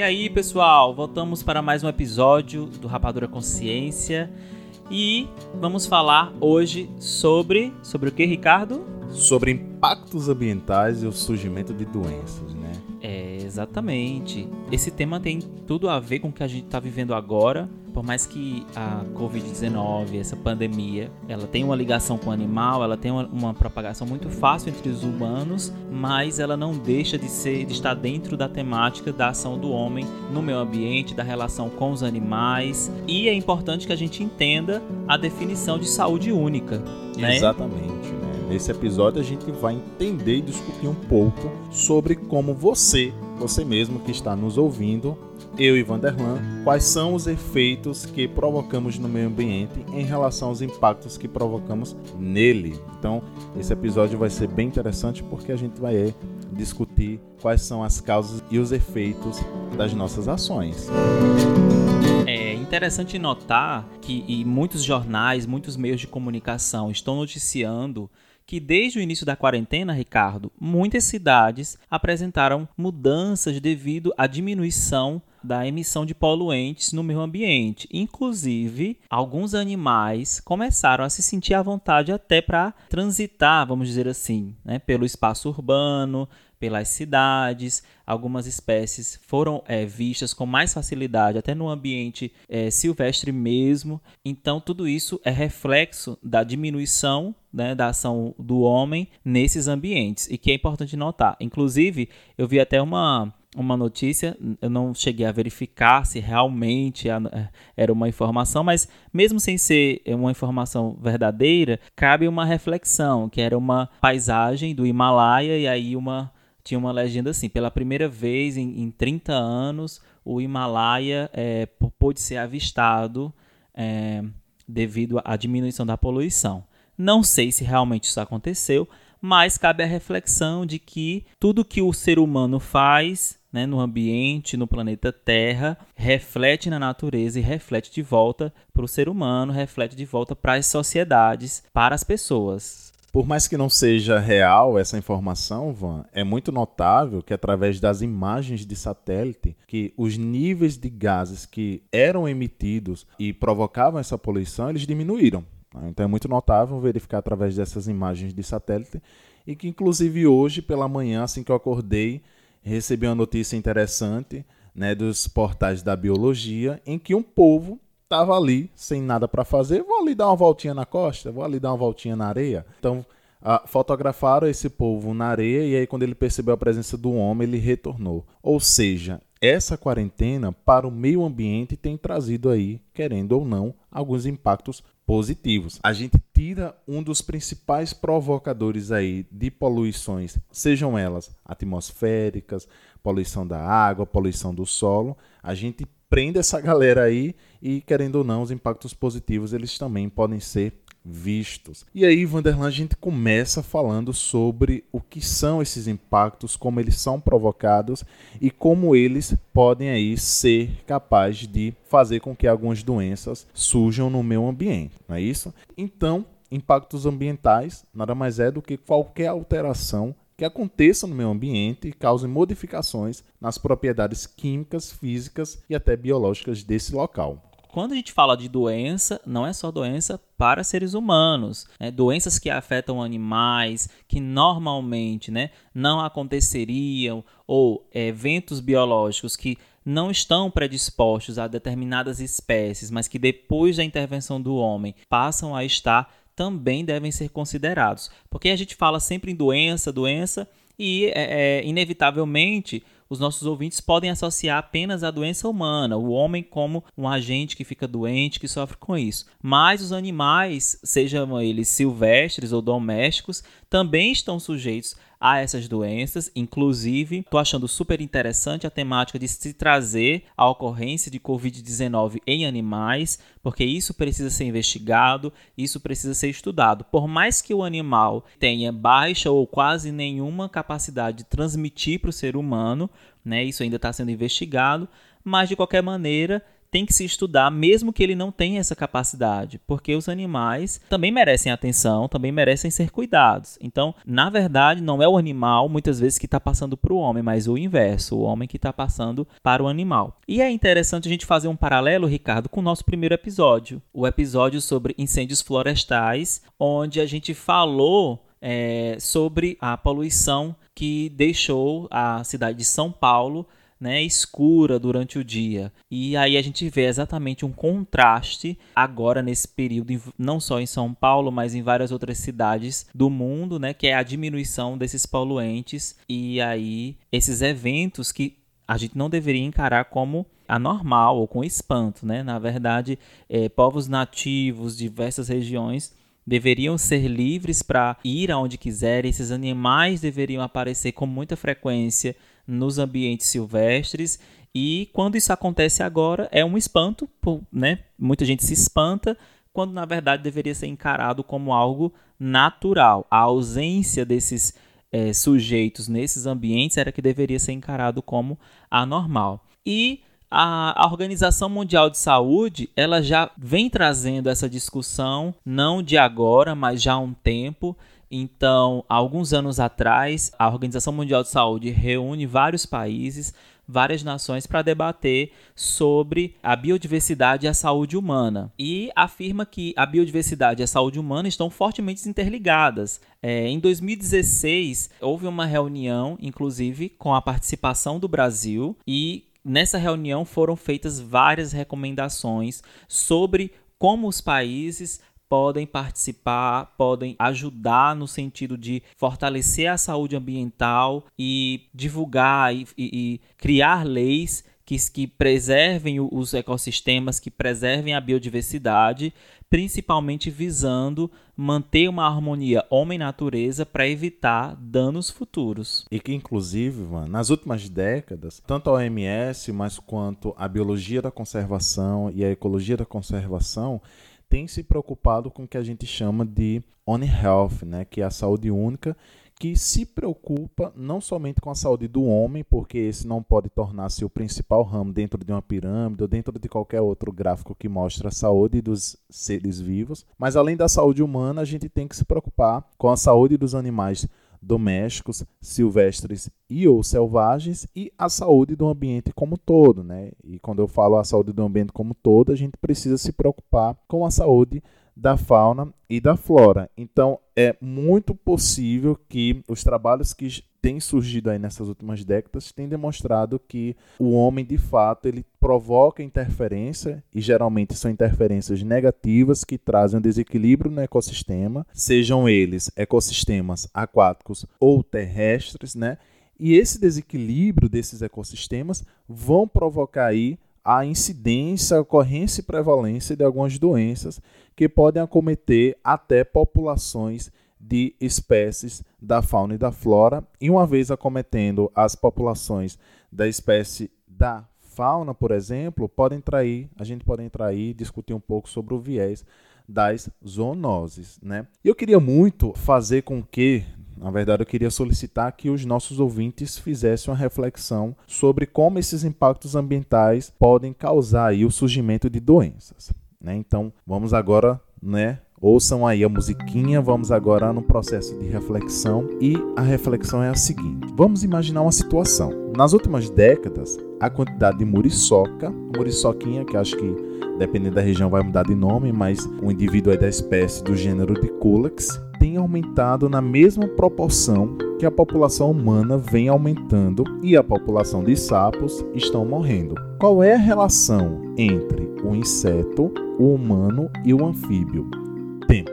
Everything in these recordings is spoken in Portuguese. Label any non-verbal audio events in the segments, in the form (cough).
E aí, pessoal, voltamos para mais um episódio do Rapadura Consciência e vamos falar hoje sobre sobre o que, Ricardo? Sobre impactos ambientais e o surgimento de doenças, né? É, exatamente. Esse tema tem tudo a ver com o que a gente está vivendo agora por mais que a Covid-19, essa pandemia, ela tem uma ligação com o animal, ela tem uma, uma, propagação muito fácil entre os humanos, mas ela não deixa de ser, de estar dentro da temática da ação do homem no meio ambiente, da relação com os animais. E é importante que a gente entenda a definição de saúde única. Né? Exatamente. Né? Nesse episódio a gente vai entender e discutir um pouco sobre como você, você mesmo que está nos ouvindo, eu e Vanderlan, quais são os efeitos que provocamos no meio ambiente em relação aos impactos que provocamos nele. Então, esse episódio vai ser bem interessante porque a gente vai discutir quais são as causas e os efeitos das nossas ações. É interessante notar que muitos jornais, muitos meios de comunicação estão noticiando que desde o início da quarentena, Ricardo, muitas cidades apresentaram mudanças devido à diminuição da emissão de poluentes no meio ambiente. Inclusive, alguns animais começaram a se sentir à vontade até para transitar, vamos dizer assim, né, pelo espaço urbano, pelas cidades. Algumas espécies foram é, vistas com mais facilidade, até no ambiente é, silvestre mesmo. Então, tudo isso é reflexo da diminuição né, da ação do homem nesses ambientes e que é importante notar. Inclusive, eu vi até uma uma notícia, eu não cheguei a verificar se realmente era uma informação, mas mesmo sem ser uma informação verdadeira, cabe uma reflexão, que era uma paisagem do Himalaia e aí uma tinha uma legenda assim: pela primeira vez em, em 30 anos, o Himalaia é, pôde ser avistado é, devido à diminuição da poluição. Não sei se realmente isso aconteceu, mas cabe a reflexão de que tudo que o ser humano faz né, no ambiente, no planeta Terra, reflete na natureza e reflete de volta para o ser humano, reflete de volta para as sociedades, para as pessoas. Por mais que não seja real essa informação, Van, é muito notável que através das imagens de satélite, que os níveis de gases que eram emitidos e provocavam essa poluição, eles diminuíram. Então é muito notável verificar através dessas imagens de satélite e que inclusive hoje pela manhã, assim que eu acordei, recebi uma notícia interessante, né, dos portais da biologia, em que um povo tava ali sem nada para fazer, vou ali dar uma voltinha na costa, vou ali dar uma voltinha na areia. Então, ah, fotografaram esse povo na areia e aí quando ele percebeu a presença do homem, ele retornou. Ou seja, essa quarentena para o meio ambiente tem trazido aí, querendo ou não, alguns impactos positivos. A gente tira um dos principais provocadores aí de poluições, sejam elas atmosféricas, poluição da água, poluição do solo, a gente prende essa (laughs) galera aí e, querendo ou não, os impactos positivos eles também podem ser vistos. E aí, Vanderlan, a gente começa falando sobre o que são esses impactos, como eles são provocados e como eles podem aí ser capazes de fazer com que algumas doenças surjam no meio ambiente, não é isso? Então, impactos ambientais nada mais é do que qualquer alteração que aconteça no meio ambiente e causem modificações nas propriedades químicas, físicas e até biológicas desse local. Quando a gente fala de doença, não é só doença para seres humanos, né? doenças que afetam animais, que normalmente né, não aconteceriam, ou eventos biológicos que não estão predispostos a determinadas espécies, mas que depois da intervenção do homem passam a estar também devem ser considerados. Porque a gente fala sempre em doença, doença, e é, é, inevitavelmente os nossos ouvintes podem associar apenas a doença humana, o homem como um agente que fica doente, que sofre com isso. Mas os animais, sejam eles silvestres ou domésticos, também estão sujeitos a essas doenças. Inclusive, estou achando super interessante a temática de se trazer a ocorrência de Covid-19 em animais, porque isso precisa ser investigado, isso precisa ser estudado. Por mais que o animal tenha baixa ou quase nenhuma capacidade de transmitir para o ser humano, né, isso ainda está sendo investigado, mas de qualquer maneira tem que se estudar, mesmo que ele não tenha essa capacidade, porque os animais também merecem atenção, também merecem ser cuidados. Então, na verdade, não é o animal muitas vezes que está passando para o homem, mas o inverso, o homem que está passando para o animal. E é interessante a gente fazer um paralelo, Ricardo, com o nosso primeiro episódio, o episódio sobre incêndios florestais, onde a gente falou é, sobre a poluição que deixou a cidade de São Paulo né, escura durante o dia. E aí a gente vê exatamente um contraste agora nesse período, não só em São Paulo, mas em várias outras cidades do mundo, né, que é a diminuição desses poluentes e aí esses eventos que a gente não deveria encarar como anormal ou com espanto, né? Na verdade, é, povos nativos, diversas regiões deveriam ser livres para ir aonde quiserem, esses animais deveriam aparecer com muita frequência nos ambientes silvestres. E quando isso acontece agora, é um espanto, né? Muita gente se espanta, quando na verdade deveria ser encarado como algo natural. A ausência desses é, sujeitos nesses ambientes era que deveria ser encarado como anormal. E a, Organização Mundial de Saúde ela já vem trazendo essa discussão, não de agora, mas já há um tempo, então, alguns anos atrás, a Organização Mundial de Saúde reúne vários países, várias nações para debater sobre a biodiversidade e a saúde humana. E afirma que a biodiversidade e a saúde humana estão fortemente interligadas. É, em 2016, houve uma reunião, inclusive, com a participação do Brasil e Nessa reunião foram feitas várias recomendações sobre como os países podem participar, podem ajudar no sentido de fortalecer a saúde ambiental e divulgar e, e, e criar leis que, que preservem os ecossistemas, que preservem a biodiversidade, principalmente visando manter uma harmonia homem-natureza para evitar danos futuros. E que, inclusive, mano, nas últimas décadas, tanto a OMS, mas quanto a biologia da conservação e a ecologia da conservação tem se preocupado com o que a gente chama de One Health, né, que é a saúde única, que se preocupa não somente com a saúde do homem, porque esse não pode tornar-se o principal ramo dentro de uma pirâmide ou dentro de qualquer outro gráfico que mostra a saúde dos seres vivos, mas além da saúde humana, a gente tem que se preocupar com a saúde dos animais domésticos, silvestres e ou selvagens e a saúde do ambiente como todo, né? E quando eu falo a saúde do ambiente como todo, a gente precisa se preocupar com a saúde da fauna e da flora. Então, é muito possível que os trabalhos que têm surgido aí nessas últimas décadas têm demonstrado que o homem, de fato, ele provoca interferência, e geralmente são interferências negativas que trazem um desequilíbrio no ecossistema, sejam eles ecossistemas aquáticos ou terrestres, né? E esse desequilíbrio desses ecossistemas vão provocar aí a incidência, a ocorrência e prevalência de algumas doenças que podem acometer até populações de espécies da fauna e da flora, e uma vez acometendo as populações da espécie da fauna, por exemplo, podem trair, a gente pode entrar aí e discutir um pouco sobre o viés das zoonoses, né? Eu queria muito fazer com que na verdade, eu queria solicitar que os nossos ouvintes fizessem uma reflexão sobre como esses impactos ambientais podem causar aí o surgimento de doenças. Né? Então, vamos agora, né? Ouçam aí a musiquinha, vamos agora no processo de reflexão e a reflexão é a seguinte: vamos imaginar uma situação. Nas últimas décadas, a quantidade de muriçoca, muriçoquinha, que acho que dependendo da região vai mudar de nome, mas um indivíduo é da espécie do gênero de Culex, tem aumentado na mesma proporção que a população humana vem aumentando e a população de sapos estão morrendo. Qual é a relação entre o inseto, o humano e o anfíbio? Tempo.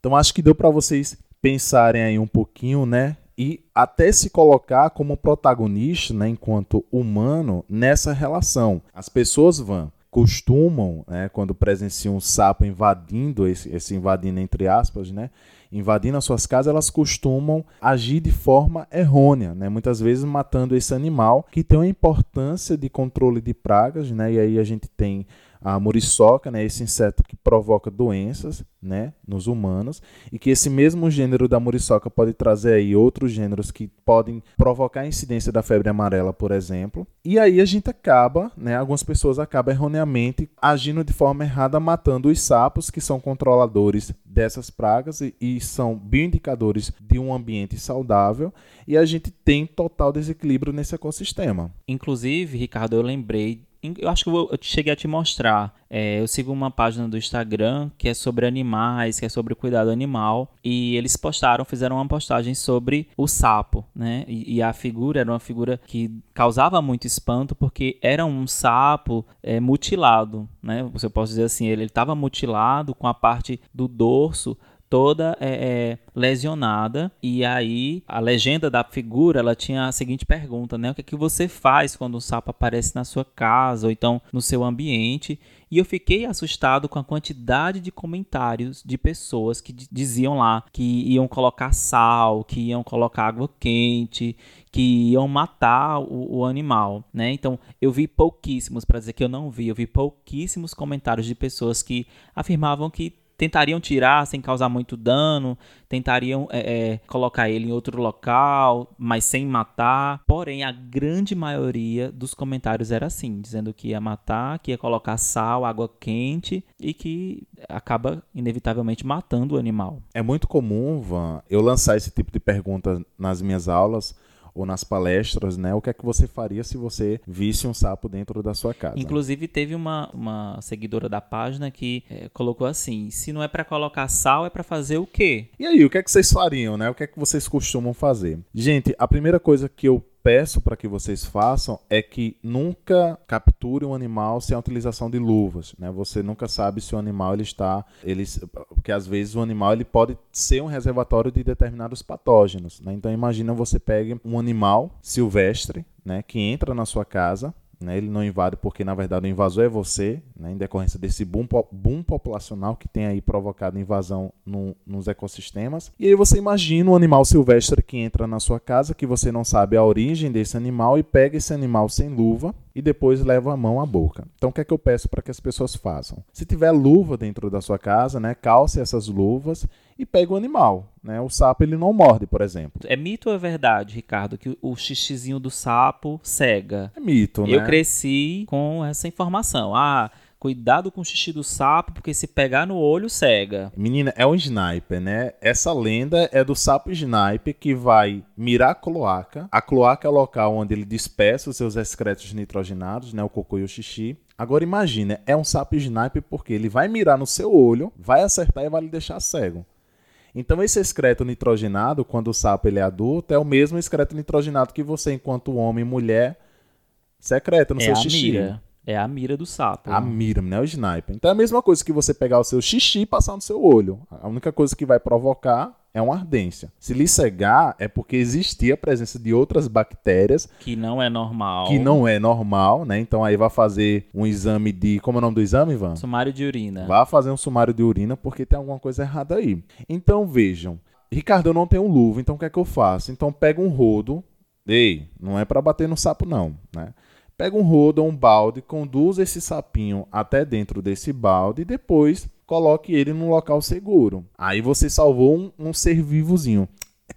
Então acho que deu para vocês pensarem aí um pouquinho, né? E até se colocar como protagonista, né, enquanto humano, nessa relação. As pessoas vão costumam, né, quando presenciam um sapo invadindo, esse, esse invadindo entre aspas, né, invadindo as suas casas, elas costumam agir de forma errônea, né, muitas vezes matando esse animal que tem uma importância de controle de pragas, né, e aí a gente tem a muriçoca, né, esse inseto que provoca doenças, né, nos humanos, e que esse mesmo gênero da muriçoca pode trazer aí outros gêneros que podem provocar a incidência da febre amarela, por exemplo. E aí a gente acaba, né, algumas pessoas acabam erroneamente agindo de forma errada, matando os sapos que são controladores dessas pragas e, e são bioindicadores de um ambiente saudável, e a gente tem total desequilíbrio nesse ecossistema. Inclusive, Ricardo, eu lembrei eu acho que eu, cheguei a te mostrar. É, eu sigo uma página do Instagram que é sobre animais, que é sobre cuidado animal. E eles postaram, fizeram uma postagem sobre o sapo, né? E, e a figura era uma figura que causava muito espanto porque era um sapo é, mutilado, né? Você pode dizer assim, ele estava mutilado com a parte do dorso toda é, é, lesionada e aí a legenda da figura ela tinha a seguinte pergunta, né? O que é que você faz quando um sapo aparece na sua casa ou então no seu ambiente? E eu fiquei assustado com a quantidade de comentários de pessoas que diziam lá que iam colocar sal, que iam colocar água quente, que iam matar o, o animal, né? Então eu vi pouquíssimos, para dizer que eu não vi, eu vi pouquíssimos comentários de pessoas que afirmavam que tentariam tirar sem causar muito dano, tentariam é, é, colocar ele em outro local, mas sem matar. Porém, a grande maioria dos comentários era assim, dizendo que ia matar, que ia colocar sal, água quente e que acaba inevitavelmente matando o animal. É muito comum, Van, eu lançar esse tipo de pergunta nas minhas aulas ou nas palestras, né? O que é que você faria se você visse um sapo dentro da sua casa? Inclusive teve uma, uma seguidora da página que é, colocou assim: se não é para colocar sal, é para fazer o quê? E aí, o que é que vocês fariam, né? O que é que vocês costumam fazer? Gente, a primeira coisa que eu peço para que vocês façam é que nunca capture um animal sem a utilização de luvas, né? Você nunca sabe se o animal ele está, ele, porque às vezes o animal ele pode ser um reservatório de determinados patógenos, né? Então imagina você pegue um animal silvestre, né, que entra na sua casa né? Ele não invade porque, na verdade, o invasor é você, né? em decorrência desse boom, boom populacional que tem aí provocado invasão no, nos ecossistemas. E aí você imagina um animal silvestre que entra na sua casa, que você não sabe a origem desse animal, e pega esse animal sem luva e depois leva a mão à boca. Então, o que é que eu peço para que as pessoas façam? Se tiver luva dentro da sua casa, né, calce essas luvas e pegue o animal. Né? O sapo ele não morde, por exemplo. É mito ou é verdade, Ricardo, que o xixizinho do sapo cega? É mito, né? Eu cresci com essa informação. Ah, Cuidado com o xixi do sapo, porque se pegar no olho, cega. Menina, é um sniper, né? Essa lenda é do sapo sniper que vai mirar a cloaca. A cloaca é o local onde ele dispersa os seus excretos nitrogenados, né? O cocô e o xixi. Agora imagina, é um sapo sniper porque ele vai mirar no seu olho, vai acertar e vai lhe deixar cego. Então esse excreto nitrogenado, quando o sapo ele é adulto, é o mesmo excreto nitrogenado que você, enquanto homem e mulher, secreta no é seu xixi. Mira. É a mira do sapo. A mira, né? O sniper. Então é a mesma coisa que você pegar o seu xixi e passar no seu olho. A única coisa que vai provocar é uma ardência. Se lhe cegar, é porque existia a presença de outras bactérias. Que não é normal. Que não é normal, né? Então aí vai fazer um exame de. Como é o nome do exame, Ivan? Sumário de urina. Vai fazer um sumário de urina porque tem alguma coisa errada aí. Então vejam. Ricardo, eu não tenho luva, então o que é que eu faço? Então pega um rodo. Ei, não é para bater no sapo, não, né? Pega um rodo ou um balde, conduz esse sapinho até dentro desse balde e depois coloque ele num local seguro. Aí você salvou um, um ser vivozinho.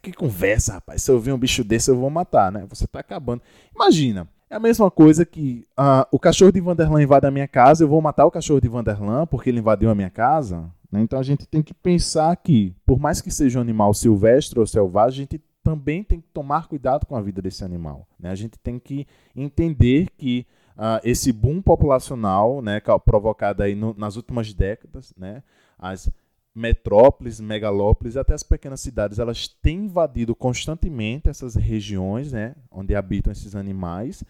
Que conversa, rapaz. Se eu ver um bicho desse, eu vou matar, né? Você tá acabando. Imagina, é a mesma coisa que uh, o cachorro de Vanderlan invade a minha casa, eu vou matar o cachorro de Vanderlan porque ele invadiu a minha casa. Né? Então a gente tem que pensar que, por mais que seja um animal silvestre ou selvagem, a gente também tem que tomar cuidado com a vida desse animal. Né? A gente tem que entender que uh, esse boom populacional né, provocado aí no, nas últimas décadas, né, as metrópoles, megalópolis, até as pequenas cidades, elas têm invadido constantemente essas regiões né, onde habitam esses animais,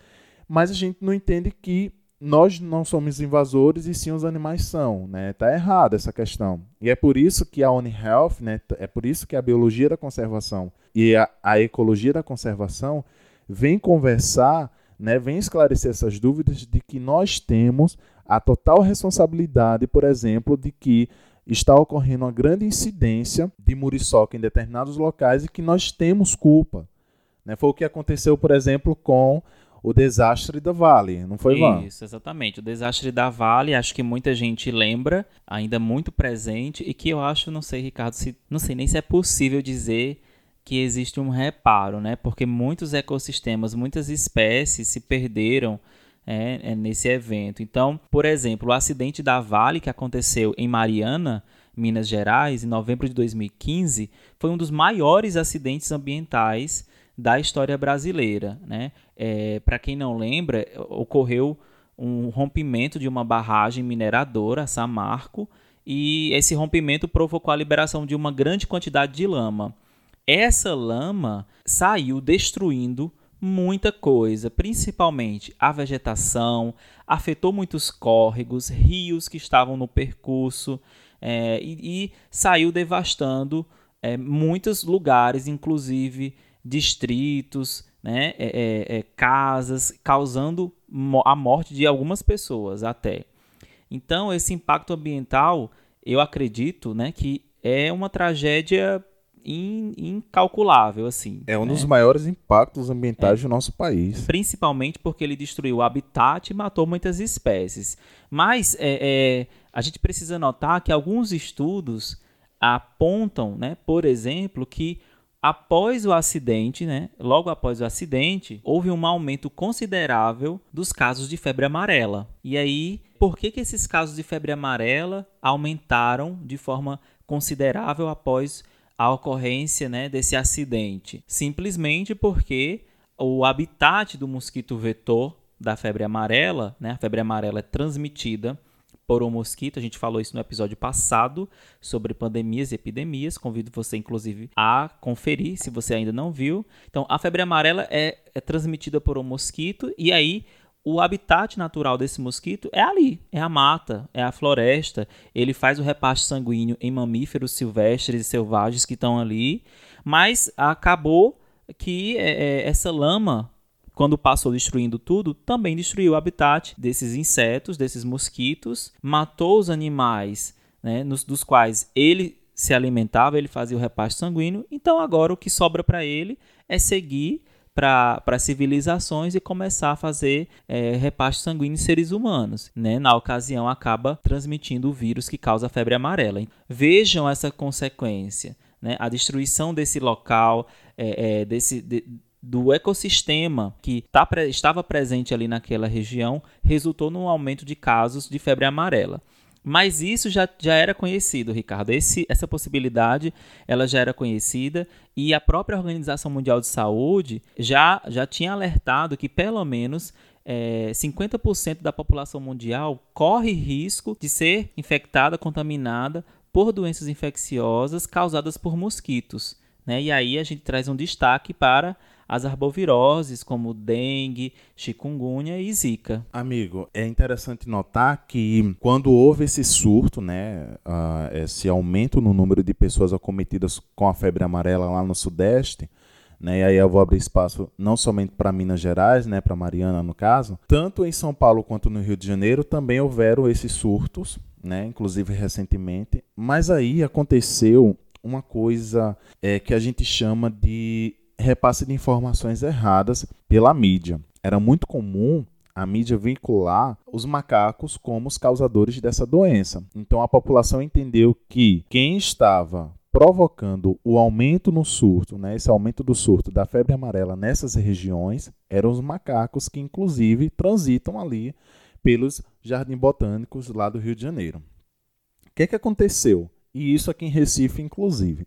mas a gente não entende que nós não somos invasores e sim os animais são, né? Tá errado essa questão. E é por isso que a One Health, né, é por isso que a biologia da conservação e a, a ecologia da conservação vem conversar, né, vem esclarecer essas dúvidas de que nós temos a total responsabilidade, por exemplo, de que está ocorrendo uma grande incidência de muriçoca em determinados locais e que nós temos culpa. Né? Foi o que aconteceu, por exemplo, com o desastre da Vale, não foi, Van? Isso, exatamente. O desastre da Vale, acho que muita gente lembra, ainda muito presente, e que eu acho, não sei, Ricardo, se, não sei nem se é possível dizer que existe um reparo, né? Porque muitos ecossistemas, muitas espécies se perderam é, é, nesse evento. Então, por exemplo, o acidente da Vale que aconteceu em Mariana, Minas Gerais, em novembro de 2015, foi um dos maiores acidentes ambientais da história brasileira. Né? É, Para quem não lembra, ocorreu um rompimento de uma barragem mineradora, Samarco, e esse rompimento provocou a liberação de uma grande quantidade de lama. Essa lama saiu destruindo muita coisa, principalmente a vegetação, afetou muitos córregos, rios que estavam no percurso é, e, e, saiu devastando é, muitos lugares, inclusive distritos, né, é, é, é casas, causando a morte de algumas pessoas até. Então, esse impacto ambiental, eu acredito né, que é uma tragédia incalculável, assim. É um né? dos maiores impactos ambientais é. do nosso país. Principalmente porque ele destruiu o habitat e matou muitas espécies. Mas é, é, a gente precisa notar que alguns estudos apontam, né, por exemplo, que após o acidente, né, logo após o acidente, houve um aumento considerável dos casos de febre amarela. E aí, por que, que esses casos de febre amarela aumentaram de forma considerável após a ocorrência né, desse acidente? Simplesmente porque o habitat do mosquito vetor da febre amarela, né, a febre amarela é transmitida por um mosquito. A gente falou isso no episódio passado sobre pandemias e epidemias. Convido você, inclusive, a conferir se você ainda não viu. Então, a febre amarela é, é transmitida por um mosquito e aí o habitat natural desse mosquito é ali, é a mata, é a floresta. Ele faz o repasto sanguíneo em mamíferos silvestres e selvagens que estão ali, mas acabou que é, é, essa lama, quando passou destruindo tudo, também destruiu o habitat desses insetos, desses mosquitos, matou os animais né, nos, dos quais ele se alimentava, ele fazia o repasto sanguíneo. Então agora o que sobra para ele é seguir para civilizações e começar a fazer é, repasto sanguíneo em seres humanos. Né? Na ocasião, acaba transmitindo o vírus que causa a febre amarela. Vejam essa consequência. Né? A destruição desse local, é, é, desse, de, do ecossistema que tá, estava presente ali naquela região, resultou num aumento de casos de febre amarela. Mas isso já, já era conhecido, Ricardo. Esse, essa possibilidade ela já era conhecida e a própria Organização Mundial de Saúde já, já tinha alertado que pelo menos é, 50% da população mundial corre risco de ser infectada, contaminada por doenças infecciosas causadas por mosquitos. Né? E aí a gente traz um destaque para as arboviroses como dengue, chikungunya e zika. Amigo, é interessante notar que quando houve esse surto, né, uh, esse aumento no número de pessoas acometidas com a febre amarela lá no sudeste, né, e aí eu vou abrir espaço não somente para Minas Gerais, né, para Mariana no caso, tanto em São Paulo quanto no Rio de Janeiro também houveram esses surtos, né, inclusive recentemente, mas aí aconteceu uma coisa é, que a gente chama de repasse de informações erradas pela mídia. Era muito comum a mídia vincular os macacos como os causadores dessa doença. Então a população entendeu que quem estava provocando o aumento no surto, né, esse aumento do surto da febre amarela nessas regiões, eram os macacos que inclusive transitam ali pelos jardins botânicos lá do Rio de Janeiro. O que, que aconteceu? E isso aqui em Recife, inclusive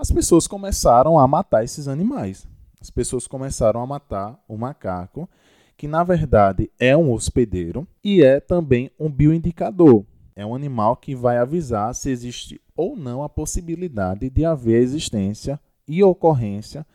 as pessoas começaram a matar esses animais. As pessoas começaram a matar o macaco, que na verdade é um hospedeiro e é também um bioindicador. É um animal que vai avisar se existe ou não a possibilidade de haver existência e ocorrência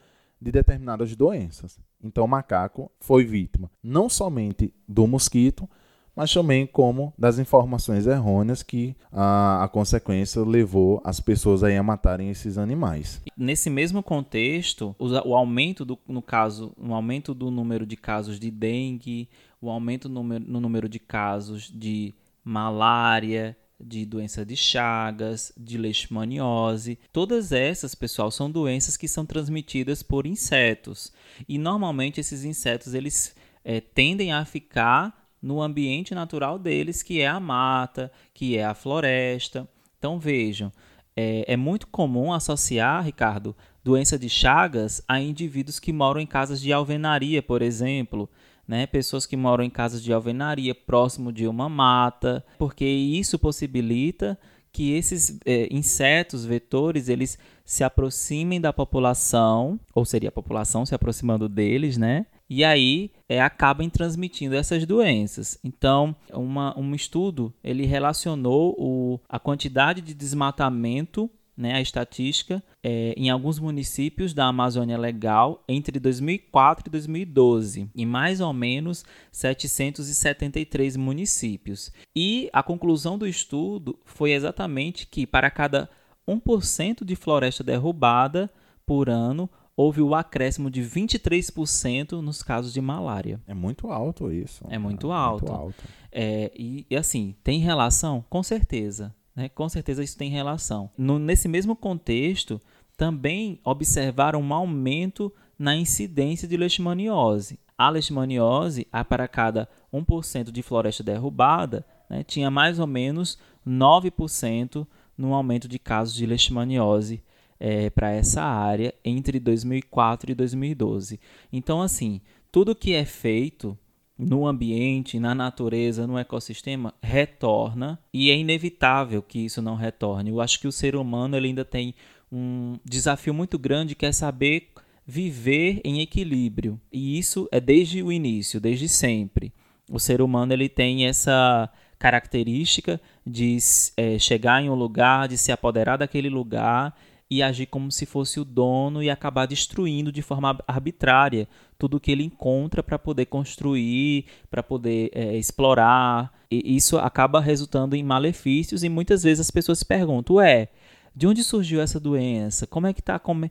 de determinadas doenças. Então, o macaco foi vítima não somente do mosquito, mas também como das informações errôneas que a, a consequência levou as pessoas a matarem esses animais. Nesse mesmo contexto, o, o aumento do, no caso, o aumento do número de casos de dengue, o aumento no, no número de casos de malária, de doença de Chagas, de leishmaniose. Todas essas, pessoal, são doenças que são transmitidas por insetos. E normalmente esses insetos eles é, tendem a ficar no ambiente natural deles, que é a mata, que é a floresta. Então vejam, é, é muito comum associar, Ricardo, doença de Chagas a indivíduos que moram em casas de alvenaria, por exemplo. Né, pessoas que moram em casas de alvenaria próximo de uma mata, porque isso possibilita que esses é, insetos vetores eles se aproximem da população, ou seria a população se aproximando deles, né? E aí é, acabam transmitindo essas doenças. Então, uma, um estudo ele relacionou o, a quantidade de desmatamento né, a estatística é, em alguns municípios da Amazônia Legal entre 2004 e 2012, em mais ou menos 773 municípios. E a conclusão do estudo foi exatamente que para cada 1% de floresta derrubada por ano, houve o acréscimo de 23% nos casos de malária. É muito alto isso. É muito alto. Muito alto. É, e, e assim, tem relação? Com certeza. Né? Com certeza isso tem relação. No, nesse mesmo contexto, também observaram um aumento na incidência de leishmaniose. A leishmaniose, a para cada 1% de floresta derrubada, né, tinha mais ou menos 9% no aumento de casos de leishmaniose é, para essa área entre 2004 e 2012. Então, assim, tudo que é feito no ambiente, na natureza, no ecossistema, retorna e é inevitável que isso não retorne. Eu acho que o ser humano ele ainda tem um desafio muito grande que é saber viver em equilíbrio. E isso é desde o início, desde sempre. O ser humano ele tem essa característica de é, chegar em um lugar, de se apoderar daquele lugar e agir como se fosse o dono e acabar destruindo de forma arbitrária tudo que ele encontra para poder construir, para poder é, explorar. E isso acaba resultando em malefícios e muitas vezes as pessoas se perguntam: ué, de onde surgiu essa doença? Como é que está? Como,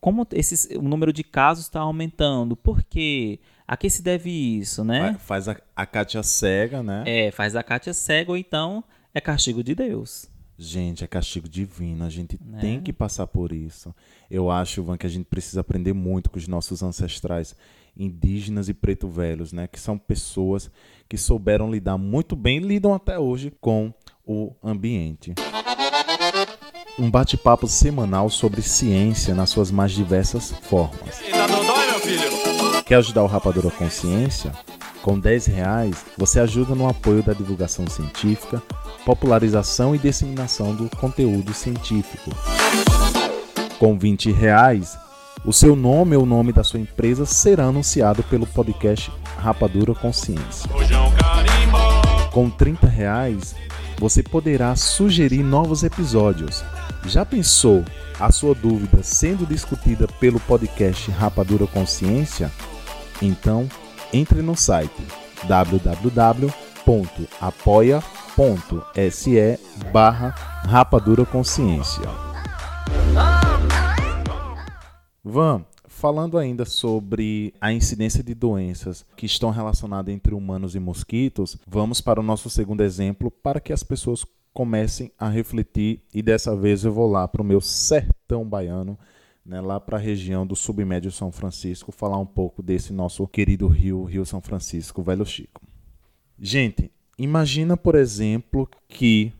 como esses, o número de casos está aumentando? Por quê? A que se deve isso, né? Faz a, a Kátia cega, né? É, faz a Kátia cega ou então é castigo de Deus. Gente, é castigo divino. A gente né? tem que passar por isso. Eu acho, Ivan, que a gente precisa aprender muito com os nossos ancestrais indígenas e preto velhos, né? Que são pessoas que souberam lidar muito bem, lidam até hoje com o ambiente. Um bate-papo semanal sobre ciência nas suas mais diversas formas. Quer ajudar o Rapadura Consciência? Com 10 reais, você ajuda no apoio da divulgação científica, popularização e disseminação do conteúdo científico. Com 20 reais, o seu nome ou o nome da sua empresa será anunciado pelo podcast Rapadura Consciência. Com 30 reais, você poderá sugerir novos episódios. Já pensou a sua dúvida sendo discutida pelo podcast Rapadura Consciência? Então, entre no site www.apoia.se barra Rapadura Consciência. Van, falando ainda sobre a incidência de doenças que estão relacionadas entre humanos e mosquitos, vamos para o nosso segundo exemplo para que as pessoas comecem a refletir e dessa vez eu vou lá para o meu sertão baiano né, lá para a região do submédio São Francisco, falar um pouco desse nosso querido rio, Rio São Francisco, Velho Chico. Gente, imagina, por exemplo, que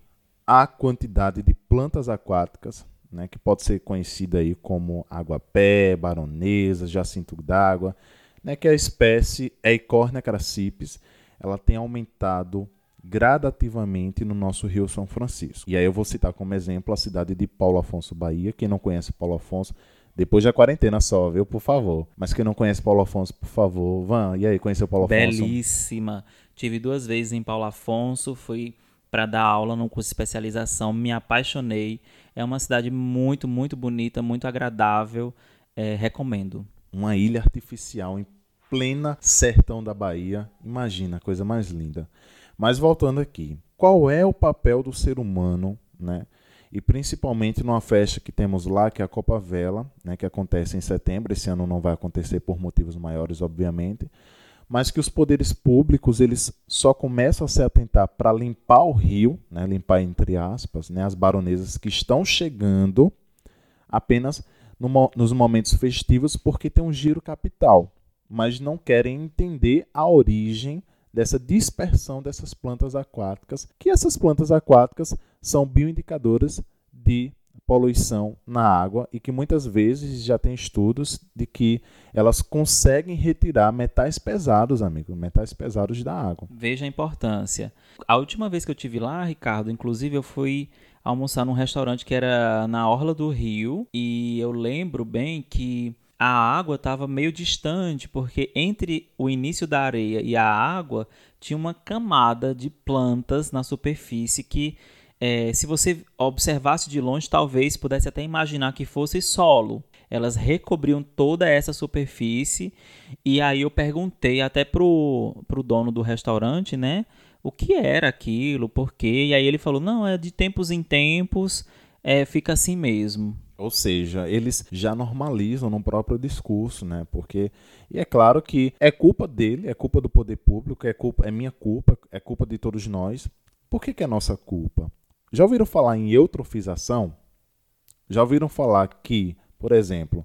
a quantidade de plantas aquáticas, né, que pode ser conhecida aí como água-pé, baronesa, jacinto d'água, né, que é a espécie Eichornia crassipes, ela tem aumentado gradativamente no nosso Rio São Francisco. E aí eu vou citar como exemplo a cidade de Paulo Afonso, Bahia. Quem não conhece Paulo Afonso, depois da quarentena só, viu? Por favor. Mas quem não conhece Paulo Afonso, por favor. Van, e aí, conheceu Paulo Afonso? Belíssima. Tive duas vezes em Paulo Afonso, fui para dar aula num curso de especialização, me apaixonei. É uma cidade muito, muito bonita, muito agradável. É, recomendo. Uma ilha artificial em plena sertão da Bahia. Imagina, coisa mais linda. Mas voltando aqui, qual é o papel do ser humano, né? E principalmente numa festa que temos lá, que é a Copa Vela, né, que acontece em setembro. Esse ano não vai acontecer por motivos maiores, obviamente, mas que os poderes públicos eles só começam a se atentar para limpar o rio, né, limpar entre aspas, né, as baronesas que estão chegando apenas no, nos momentos festivos, porque tem um giro capital. mas não querem entender a origem dessa dispersão dessas plantas aquáticas, que essas plantas aquáticas são bioindicadoras de poluição na água e que muitas vezes já tem estudos de que elas conseguem retirar metais pesados, amigo, metais pesados da água. Veja a importância. A última vez que eu tive lá, Ricardo, inclusive eu fui almoçar num restaurante que era na orla do rio e eu lembro bem que a água estava meio distante, porque entre o início da areia e a água tinha uma camada de plantas na superfície que é, se você observasse de longe, talvez pudesse até imaginar que fosse solo. Elas recobriam toda essa superfície. E aí eu perguntei até pro, pro dono do restaurante, né? O que era aquilo, por quê? E aí ele falou: não, é de tempos em tempos, é, fica assim mesmo. Ou seja, eles já normalizam no próprio discurso, né? Porque e é claro que é culpa dele, é culpa do poder público, é culpa, é minha culpa, é culpa de todos nós. Por que, que é nossa culpa? Já ouviram falar em eutrofização? Já ouviram falar que, por exemplo,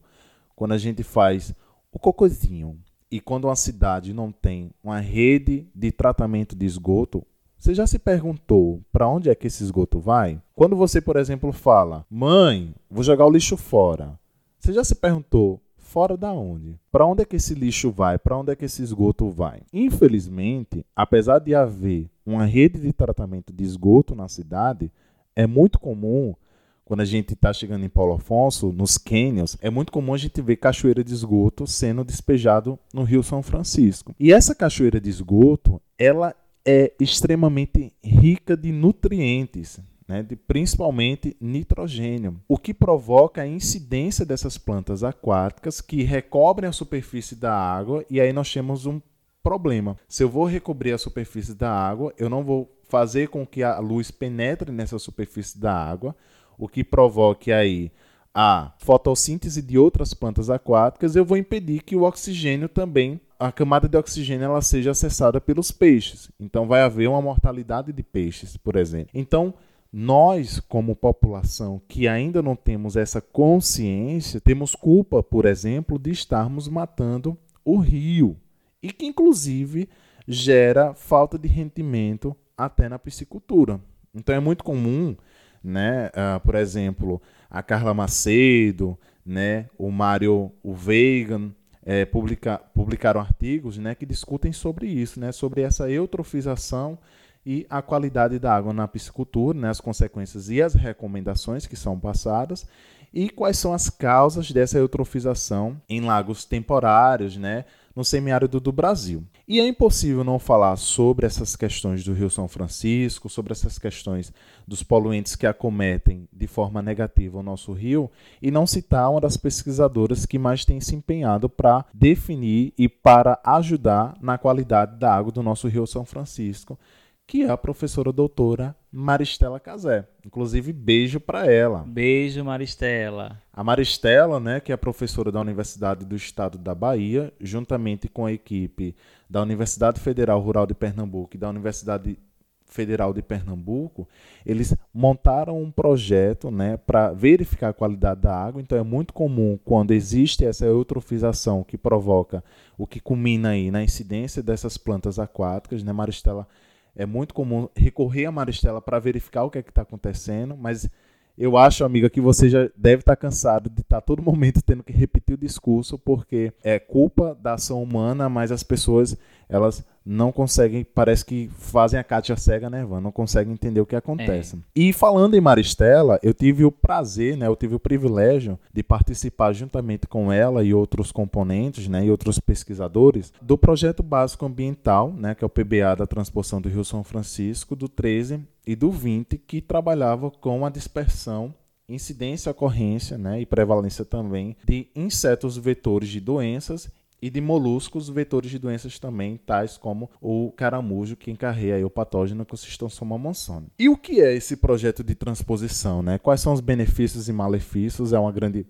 quando a gente faz o cocôzinho e quando uma cidade não tem uma rede de tratamento de esgoto, você já se perguntou para onde é que esse esgoto vai? Quando você, por exemplo, fala: "Mãe, vou jogar o lixo fora". Você já se perguntou fora da onde? Para onde é que esse lixo vai? Para onde é que esse esgoto vai? Infelizmente, apesar de haver uma rede de tratamento de esgoto na cidade, é muito comum quando a gente está chegando em Paulo Afonso, nos cânions, é muito comum a gente ver cachoeira de esgoto sendo despejado no Rio São Francisco. E essa cachoeira de esgoto, ela é extremamente rica de nutrientes né, de principalmente nitrogênio, o que provoca a incidência dessas plantas aquáticas que recobrem a superfície da água e aí nós temos um problema. Se eu vou recobrir a superfície da água, eu não vou fazer com que a luz penetre nessa superfície da água, o que provoque aí a fotossíntese de outras plantas aquáticas, eu vou impedir que o oxigênio também, a camada de oxigênio, ela seja acessada pelos peixes. Então vai haver uma mortalidade de peixes, por exemplo. Então, nós, como população que ainda não temos essa consciência, temos culpa, por exemplo, de estarmos matando o rio e que, inclusive, gera falta de rendimento até na piscicultura. Então, é muito comum, né, uh, por exemplo, a Carla Macedo, né, o Mário o Vegan, é, publica, publicaram artigos né, que discutem sobre isso, né, sobre essa eutrofização e a qualidade da água na piscicultura, né, as consequências e as recomendações que são passadas e quais são as causas dessa eutrofização em lagos temporários, né, no semiárido do Brasil. E é impossível não falar sobre essas questões do Rio São Francisco, sobre essas questões dos poluentes que acometem de forma negativa o nosso rio, e não citar uma das pesquisadoras que mais tem se empenhado para definir e para ajudar na qualidade da água do nosso Rio São Francisco, que é a professora doutora Maristela Casé. Inclusive, beijo para ela. Beijo, Maristela. A Maristela, né, que é professora da Universidade do Estado da Bahia, juntamente com a equipe da Universidade Federal Rural de Pernambuco e da Universidade Federal de Pernambuco, eles montaram um projeto né, para verificar a qualidade da água. Então é muito comum quando existe essa eutrofização que provoca o que culmina aí na incidência dessas plantas aquáticas, né, Maristela? É muito comum recorrer a Maristela para verificar o que é que está acontecendo, mas eu acho, amiga, que você já deve estar tá cansado de estar tá todo momento tendo que repetir o discurso, porque é culpa da ação humana, mas as pessoas elas não conseguem, parece que fazem a Kátia cega, né, Van? Não conseguem entender o que acontece. É. E falando em Maristela, eu tive o prazer, né, eu tive o privilégio de participar juntamente com ela e outros componentes, né, e outros pesquisadores do projeto básico ambiental, né, que é o PBA da transposição do Rio São Francisco, do 13 e do 20, que trabalhava com a dispersão incidência, ocorrência né, e prevalência também de insetos vetores de doenças e de moluscos vetores de doenças também, tais como o caramujo, que encarreia o patógeno Costistosoma monsone. E o que é esse projeto de transposição? Né? Quais são os benefícios e malefícios? É uma grande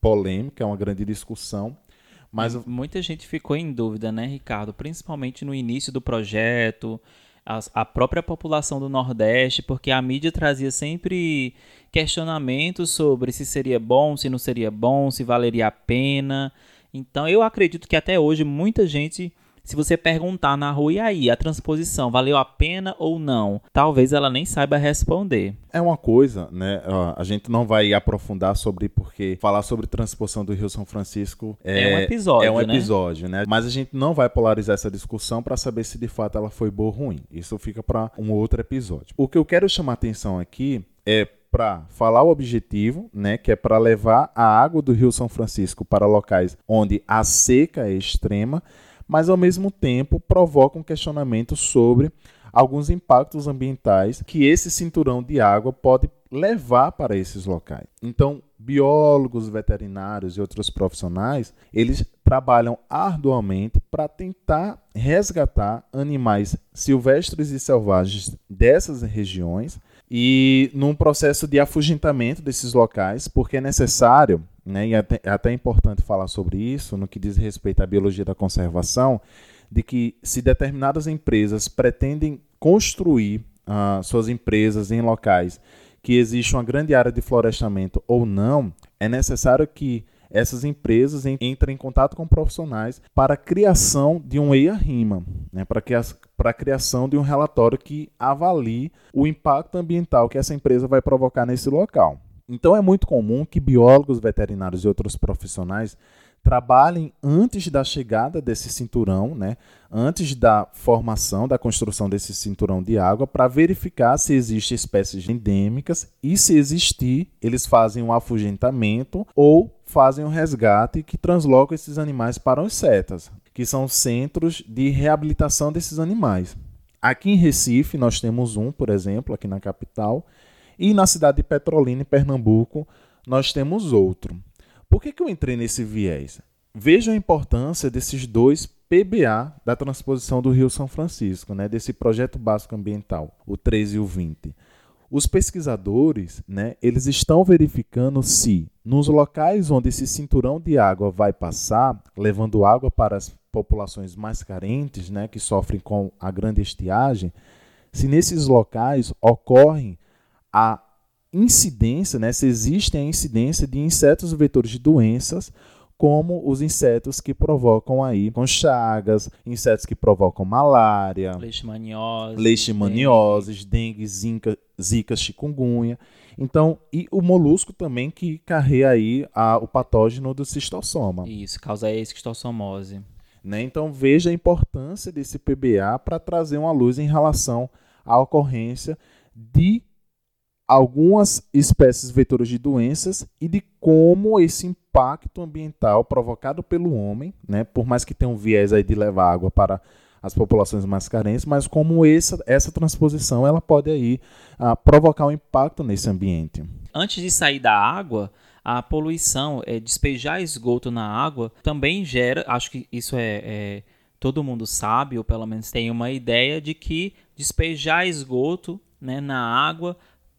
polêmica, é uma grande discussão. Mas muita gente ficou em dúvida, né, Ricardo? Principalmente no início do projeto, a, a própria população do Nordeste, porque a mídia trazia sempre questionamentos sobre se seria bom, se não seria bom, se valeria a pena. Então eu acredito que até hoje muita gente se você perguntar na rua, e aí, a transposição valeu a pena ou não? Talvez ela nem saiba responder. É uma coisa, né? A gente não vai aprofundar sobre porque falar sobre transposição do Rio São Francisco é, é um episódio. É um né? episódio, né? Mas a gente não vai polarizar essa discussão para saber se de fato ela foi boa ou ruim. Isso fica para um outro episódio. O que eu quero chamar atenção aqui é para falar o objetivo, né, que é para levar a água do Rio São Francisco para locais onde a seca é extrema, mas ao mesmo tempo provoca um questionamento sobre alguns impactos ambientais que esse cinturão de água pode levar para esses locais. Então, biólogos, veterinários e outros profissionais, eles trabalham arduamente para tentar resgatar animais silvestres e selvagens dessas regiões e num processo de afugentamento desses locais, porque é necessário, né, e é até, é até importante falar sobre isso no que diz respeito à biologia da conservação, de que se determinadas empresas pretendem construir uh, suas empresas em locais que existe uma grande área de florestamento ou não, é necessário que essas empresas entrem em contato com profissionais para a criação de um EIA-RIMA, né, para, que as, para a criação de um relatório que avalie o impacto ambiental que essa empresa vai provocar nesse local. Então é muito comum que biólogos veterinários e outros profissionais trabalhem antes da chegada desse cinturão, né, antes da formação, da construção desse cinturão de água, para verificar se existem espécies endêmicas e, se existir, eles fazem um afugentamento ou fazem um resgate que translocam esses animais para os setas, que são centros de reabilitação desses animais. Aqui em Recife, nós temos um, por exemplo, aqui na capital, e na cidade de Petrolina, em Pernambuco, nós temos outro. Por que, que eu entrei nesse viés? Veja a importância desses dois PBA da transposição do Rio São Francisco, né, desse projeto básico ambiental, o 13 e o 20. Os pesquisadores, né, eles estão verificando se nos locais onde esse cinturão de água vai passar, levando água para as populações mais carentes, né, que sofrem com a grande estiagem, se nesses locais ocorre a incidência, né, se existe a incidência de insetos vetores de doenças, como os insetos que provocam aí com chagas, insetos que provocam malária, leishmaniose, leishmanioses, dengue, zika, zika, chikungunya. Então, e o molusco também que carrega aí a, o patógeno do cistossoma. Isso, causa a esquistossomose. Né? Então, veja a importância desse PBA para trazer uma luz em relação à ocorrência de algumas espécies vetoras de doenças e de como esse impacto ambiental provocado pelo homem, né, por mais que tenha um viés aí de levar água para as populações mais carentes, mas como essa, essa transposição ela pode aí uh, provocar um impacto nesse ambiente. Antes de sair da água, a poluição, é, despejar esgoto na água, também gera, acho que isso é, é todo mundo sabe, ou pelo menos tem uma ideia de que despejar esgoto né, na água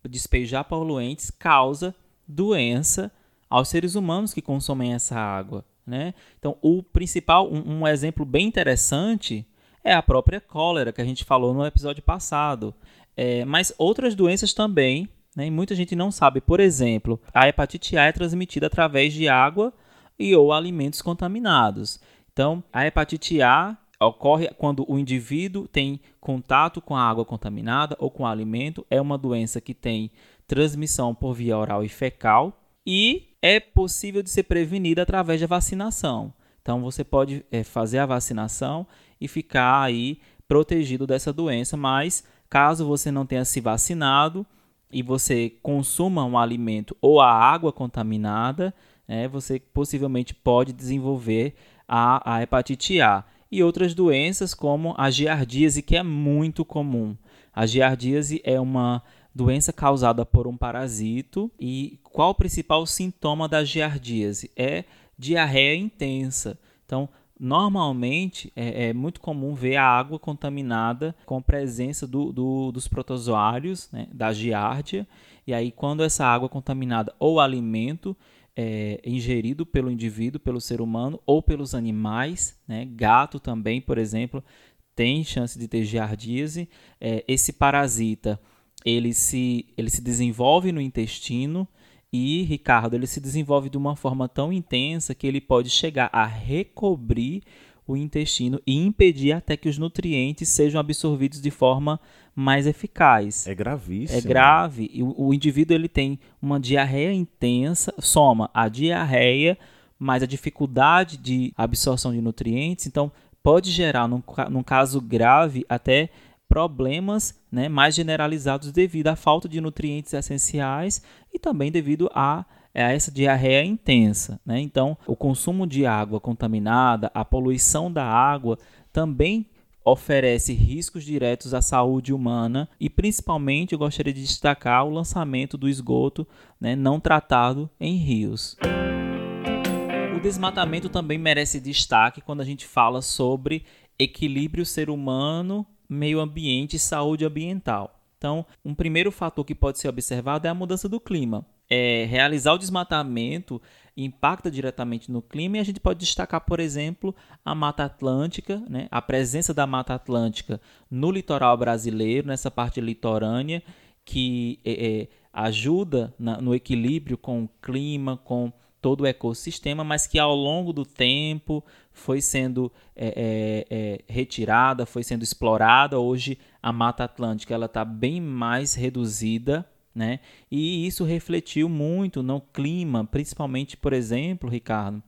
despejar poluentes causa doença aos seres humanos que consomem essa água. Né? Então, o principal, um, um, exemplo bem interessante é a própria cólera, que a gente falou no episódio passado. É, mas outras doenças também, né? e muita gente não sabe. Por exemplo, a hepatite A é transmitida através de água e ou alimentos contaminados. Então, a hepatite A ocorre quando o indivíduo tem contato com a água contaminada ou com alimento. É uma doença que tem transmissão por via oral e fecal e é possível de ser prevenida através da vacinação. Então você pode é, fazer a vacinação e ficar aí protegido dessa doença, mas caso você não tenha se vacinado e você consuma um alimento ou a água contaminada, né, você possivelmente pode desenvolver a, a hepatite A e outras doenças como a giardíase, que é muito comum. A giardíase é uma doença causada por um parasito e qual o principal sintoma da giardíase? É diarreia intensa. Então, normalmente é, é, muito comum ver a água contaminada com presença do, do, dos protozoários, né, da giardia, e aí quando essa água contaminada ou alimento é, ingerido pelo indivíduo, pelo ser humano ou pelos animais. Né? Gato também, por exemplo, tem chance de ter giardíase. É, esse parasita ele se, ele se desenvolve no intestino E, Ricardo, ele se desenvolve de uma forma tão intensa que ele pode chegar a recobrir o intestino e impedir até que os nutrientes sejam absorvidos de forma mais eficaz. É gravíssimo. É grave. E o, o indivíduo ele tem uma diarreia intensa, soma a diarreia mais a dificuldade de absorção de nutrientes, então pode gerar, num, num caso grave, até problemas né, mais generalizados devido à falta de nutrientes essenciais e também devido a, essa diarreia intensa. Né? Então, o consumo de água contaminada, a poluição da água também oferece riscos diretos à saúde humana e principalmente eu gostaria de destacar o lançamento do esgoto né, não tratado em rios. O desmatamento também merece destaque quando a gente fala sobre equilíbrio ser humano, meio ambiente e saúde ambiental. Então, um primeiro fator que pode ser observado é a mudança do clima. É, realizar o desmatamento impacta diretamente no clima e a gente pode destacar, por exemplo, a Mata Atlântica, né? a presença da Mata Atlântica no litoral brasileiro, nessa parte litorânea, que é, é, ajuda na, no equilíbrio com o clima, com todo o ecossistema, mas que ao longo do tempo foi sendo é, é, é, retirada, foi sendo explorada. Hoje a Mata Atlântica ela está bem mais reduzida, né? E isso refletiu muito no clima, principalmente, por exemplo, Ricardo,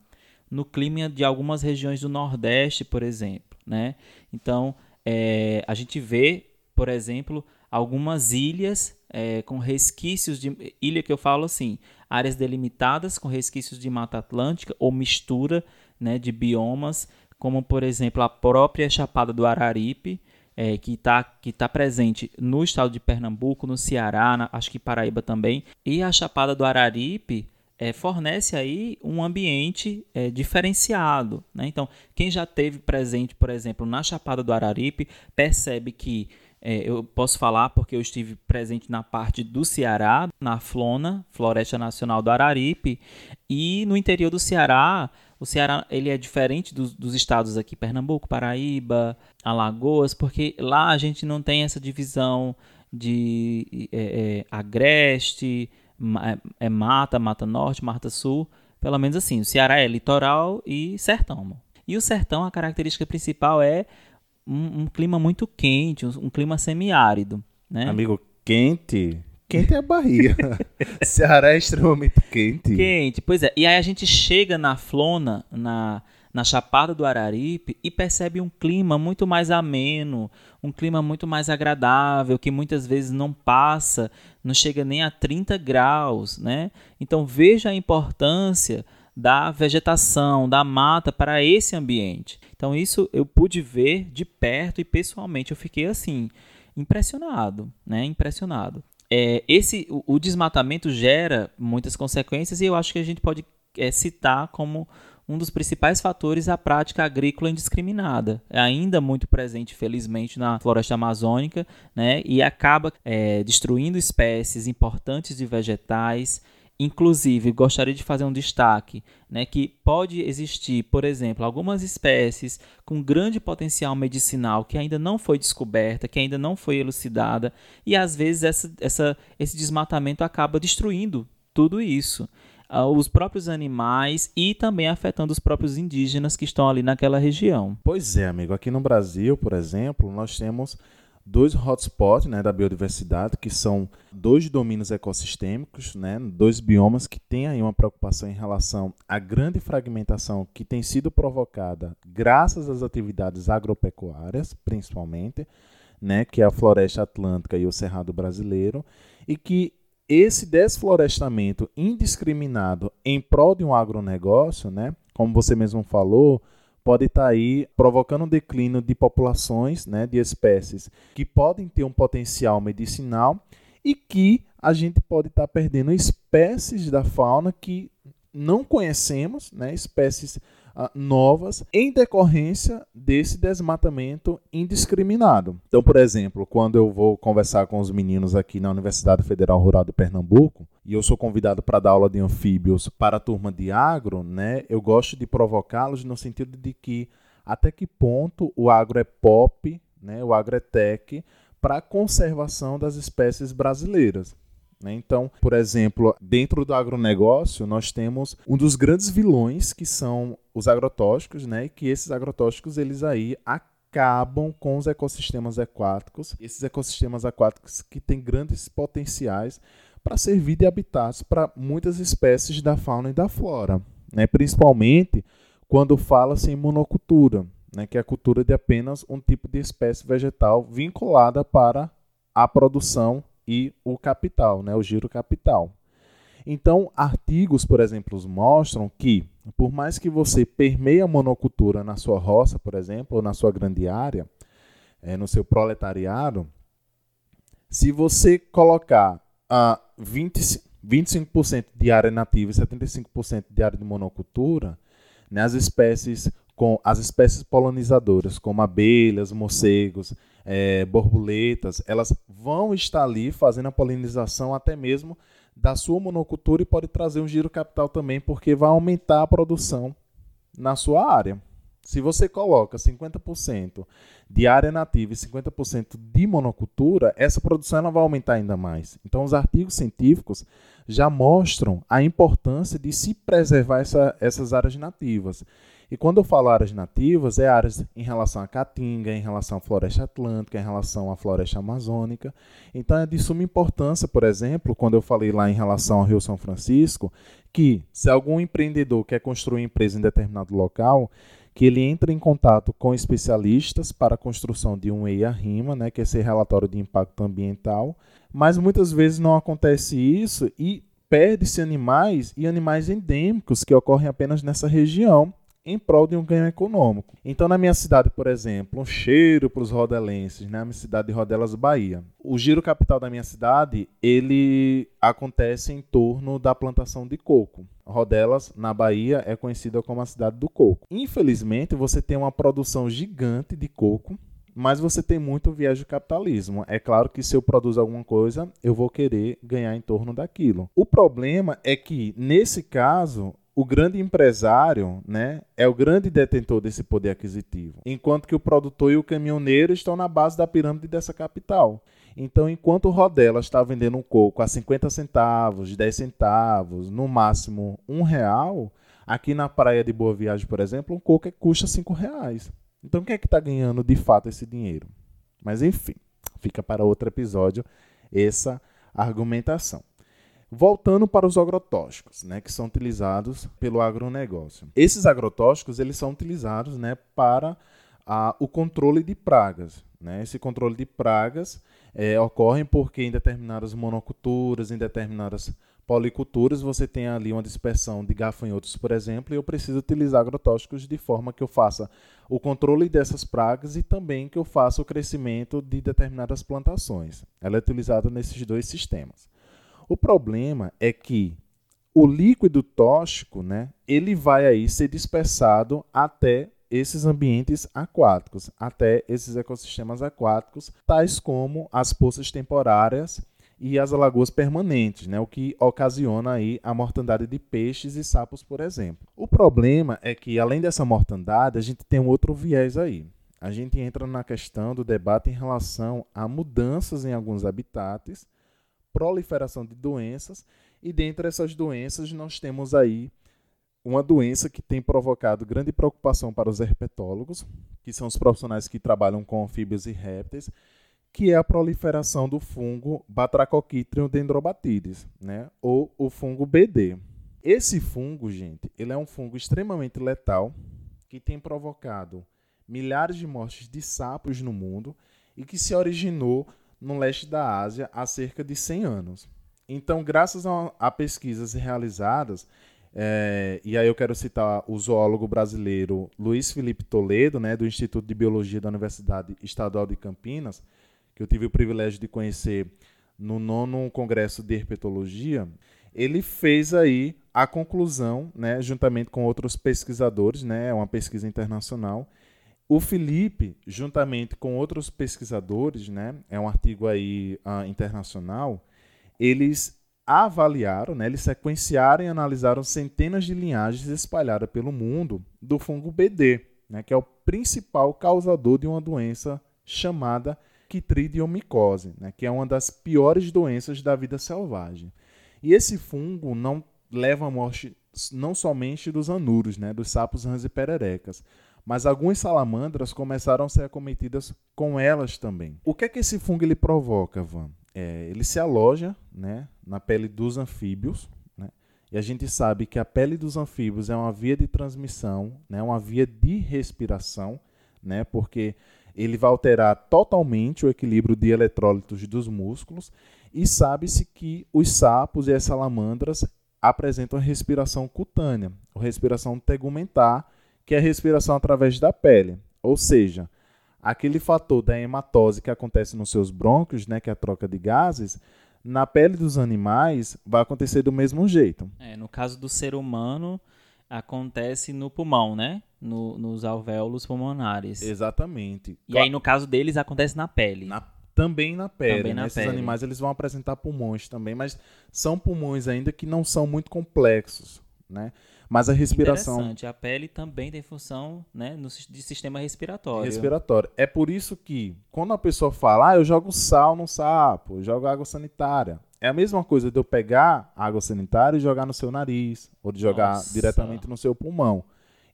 no clima de algumas regiões do Nordeste, por exemplo, né? Então é, a gente vê, por exemplo, algumas ilhas é, com resquícios de ilha que eu falo assim, áreas delimitadas com resquícios de Mata Atlântica ou mistura né, de biomas, como por exemplo a própria Chapada do Araripe, é, que está que tá presente no estado de Pernambuco, no Ceará, na, acho que Paraíba também, e a Chapada do Araripe é, fornece aí um ambiente é, diferenciado. Né? Então, quem já teve presente, por exemplo, na Chapada do Araripe, percebe que é, eu posso falar porque eu estive presente na parte do Ceará, na Flona, Floresta Nacional do Araripe, e no interior do Ceará, o Ceará ele é diferente dos, dos estados aqui, Pernambuco, Paraíba, Alagoas, porque lá a gente não tem essa divisão de é, é, agreste, é, é mata, mata norte, mata sul, pelo menos assim. O Ceará é litoral e sertão. E o sertão, a característica principal é um, um clima muito quente, um, um clima semiárido. Né? Amigo, quente. Quente é a Bahia. (laughs) Ceará é extremamente quente. Quente, pois é. E aí a gente chega na Flona, na, na Chapada do Araripe, e percebe um clima muito mais ameno, um clima muito mais agradável, que muitas vezes não passa, não chega nem a 30 graus, né? Então veja a importância da vegetação, da mata para esse ambiente. Então isso eu pude ver de perto e pessoalmente eu fiquei assim impressionado, né? Impressionado. É, esse o, o, desmatamento gera muitas consequências e eu acho que a gente pode é, citar como um dos principais fatores a prática agrícola indiscriminada. É ainda muito presente, felizmente, na floresta amazônica, né? E acaba é, destruindo espécies importantes de vegetais, Inclusive, gostaria de fazer um destaque né, que pode existir, por exemplo, algumas espécies com grande potencial medicinal que ainda não foi descoberta, que ainda não foi elucidada, e às vezes essa, essa, esse desmatamento acaba destruindo tudo isso. Uh, os próprios animais e também afetando os próprios indígenas que estão ali naquela região. Pois é, amigo. Aqui no Brasil, por exemplo, nós temos dois hotspots né, da biodiversidade, que são dois domínios ecossistêmicos, né, dois biomas que têm aí uma preocupação em relação à grande fragmentação que tem sido provocada graças às atividades agropecuárias, principalmente, né, que é a floresta atlântica e o cerrado brasileiro, e que esse desflorestamento indiscriminado em prol de um agronegócio, né, como você mesmo falou, pode estar tá aí provocando um declínio de populações, né, de espécies que podem ter um potencial medicinal e que a gente pode estar tá perdendo espécies da fauna que não conhecemos, né, espécies uh, novas, em decorrência desse desmatamento indiscriminado. Então, por exemplo, quando eu vou conversar com os meninos aqui na Universidade Federal Rural de Pernambuco, e eu sou convidado para dar aula de anfíbios para a turma de agro, né, eu gosto de provocá-los no sentido de que até que ponto o agro é pop, né, o agro é tech, para a conservação das espécies brasileiras. Né? Então, por exemplo, dentro do agronegócio, nós temos um dos grandes vilões que são os agrotóxicos, né? E que esses agrotóxicos eles aí acabam com os ecossistemas aquáticos, esses ecossistemas aquáticos que têm grandes potenciais para servir de habitats para muitas espécies da fauna e da flora, né? principalmente quando fala-se em monocultura, né? que é a cultura de apenas um tipo de espécie vegetal vinculada para a produção e o capital, né? o giro capital. Então, artigos, por exemplo, mostram que, por mais que você permeie a monocultura na sua roça, por exemplo, ou na sua grande área, é, no seu proletariado, se você colocar a 20, 25% de área nativa e 75% de área de monocultura, né, as espécies com as espécies polinizadoras, como abelhas, morcegos, é, borboletas, elas vão estar ali fazendo a polinização até mesmo da sua monocultura e pode trazer um giro capital também, porque vai aumentar a produção na sua área. Se você coloca 50% de área nativa e 50% de monocultura, essa produção ela vai aumentar ainda mais. Então, os artigos científicos já mostram a importância de se preservar essa, essas áreas nativas. E quando eu falo áreas nativas, é áreas em relação à caatinga, em relação à floresta atlântica, em relação à floresta amazônica. Então é de suma importância, por exemplo, quando eu falei lá em relação ao Rio São Francisco, que se algum empreendedor quer construir empresa em determinado local, que ele entre em contato com especialistas para a construção de um EIA-RIMA, né, que é esse relatório de impacto ambiental, mas muitas vezes não acontece isso e perde-se animais e animais endêmicos que ocorrem apenas nessa região em prol de um ganho econômico. Então, na minha cidade, por exemplo, um cheiro para os rodelenses, né? A minha cidade de Rodelas, Bahia. O giro capital da minha cidade, ele acontece em torno da plantação de coco. Rodelas, na Bahia, é conhecida como a cidade do coco. Infelizmente, você tem uma produção gigante de coco, mas você tem muito viés de capitalismo. É claro que se eu produzo alguma coisa, eu vou querer ganhar em torno daquilo. O problema é que, nesse caso, o grande empresário né, é o grande detentor desse poder aquisitivo, enquanto que o produtor e o caminhoneiro estão na base da pirâmide dessa capital. Então, enquanto o Rodela está vendendo um coco a 50 centavos, 10 centavos, no máximo um real, aqui na praia de Boa Viagem, por exemplo, um coco custa 5 reais. Então, quem é que está ganhando de fato esse dinheiro? Mas, enfim, fica para outro episódio essa argumentação. Voltando para os agrotóxicos, né, que são utilizados pelo agronegócio. Esses agrotóxicos eles são utilizados né, para a, o controle de pragas. Né? Esse controle de pragas é, ocorre porque em determinadas monoculturas, em determinadas policulturas, você tem ali uma dispersão de gafanhotos, por exemplo, e eu preciso utilizar agrotóxicos de forma que eu faça o controle dessas pragas e também que eu faça o crescimento de determinadas plantações. Ela é utilizada nesses dois sistemas. O problema é que o líquido tóxico, né, ele vai aí ser dispersado até esses ambientes aquáticos, até esses ecossistemas aquáticos, tais como as poças temporárias e as lagoas permanentes, né, o que ocasiona aí a mortandade de peixes e sapos, por exemplo. O problema é que além dessa mortandade, a gente tem um outro viés aí. A gente entra na questão do debate em relação a mudanças em alguns habitats proliferação de doenças, e dentre essas doenças nós temos aí uma doença que tem provocado grande preocupação para os herpetólogos, que são os profissionais que trabalham com anfíbios e répteis, que é a proliferação do fungo Batrachochitrium dendrobatides, né, ou o fungo BD. Esse fungo, gente, ele é um fungo extremamente letal que tem provocado milhares de mortes de sapos no mundo e que se originou no leste da Ásia há cerca de 100 anos. Então, graças a, a pesquisas realizadas, é, e aí eu quero citar o zoólogo brasileiro Luiz Felipe Toledo, né, do Instituto de Biologia da Universidade Estadual de Campinas, que eu tive o privilégio de conhecer no nono congresso de herpetologia, ele fez aí a conclusão, né, juntamente com outros pesquisadores, né, é uma pesquisa internacional, o Felipe, juntamente com outros pesquisadores, né, é um artigo aí uh, internacional, eles avaliaram, né, eles sequenciaram e analisaram centenas de linhagens espalhadas pelo mundo do fungo BD, né, que é o principal causador de uma doença chamada quitridiomicosis, né, que é uma das piores doenças da vida selvagem. E esse fungo não leva à morte não somente dos anuros, né, dos sapos rãs e pererecas, mas algumas salamandras começaram a ser acometidas com elas também. O que é que esse fungo ele provoca, Van? É, ele se aloja né, na pele dos anfíbios, né, e a gente sabe que a pele dos anfíbios é uma via de transmissão, né, uma via de respiração, né, porque ele vai alterar totalmente o equilíbrio de eletrólitos dos músculos, e sabe-se que os sapos e as salamandras apresentam respiração cutânea, ou respiração tegumentar, que é a respiração através da pele. Ou seja, aquele fator da hematose que acontece nos seus brônquios, né, que é a troca de gases, na pele dos animais vai acontecer do mesmo jeito. É, no caso do ser humano, acontece no pulmão, né? No, nos alvéolos pulmonares. Exatamente. E aí, no caso deles, acontece na pele. Na, também na pele. Também na Esses pele. animais eles vão apresentar pulmões também, mas são pulmões ainda que não são muito complexos, né? Mas a respiração Interessante. A pele também tem função né, no, de sistema respiratório. respiratória. É por isso que, quando a pessoa fala, ah, eu jogo sal no sapo, eu jogo água sanitária. É a mesma coisa de eu pegar água sanitária e jogar no seu nariz, ou de jogar Nossa. diretamente no seu pulmão.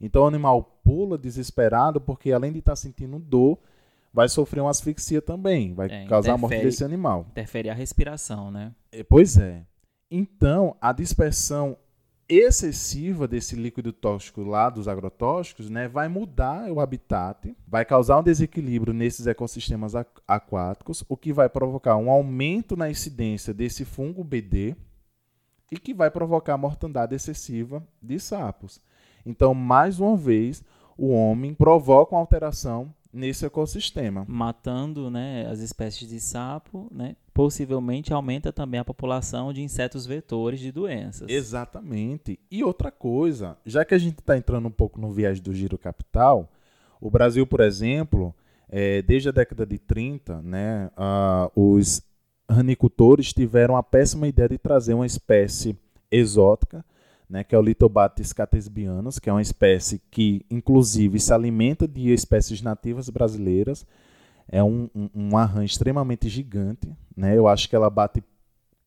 Então o animal pula desesperado porque, além de estar sentindo dor, vai sofrer uma asfixia também, vai É, causar a morte desse animal. Interfere a respiração, né? É, Pois é. Então, a dispersão excessiva desse líquido tóxico lá dos agrotóxicos, né, vai mudar o habitat, vai causar um desequilíbrio nesses ecossistemas aqu- aquáticos, o que vai provocar um aumento na incidência desse fungo BD e que vai provocar mortandade excessiva de sapos. Então, mais uma vez, o homem provoca uma alteração nesse ecossistema. Matando né, as espécies de sapo, né? Possivelmente aumenta também a população de insetos vetores de doenças. Exatamente. E outra coisa, já que a gente está entrando um pouco no viés do giro capital, o Brasil, por exemplo, eh, desde a década de 30, né, os ranicultores tiveram a péssima ideia de trazer uma espécie exótica, né, que é o Litobates catesbianus, que é uma espécie que, inclusive, se alimenta de espécies nativas brasileiras. É um, um, um arran extremamente gigante. Né? Eu acho que ela bate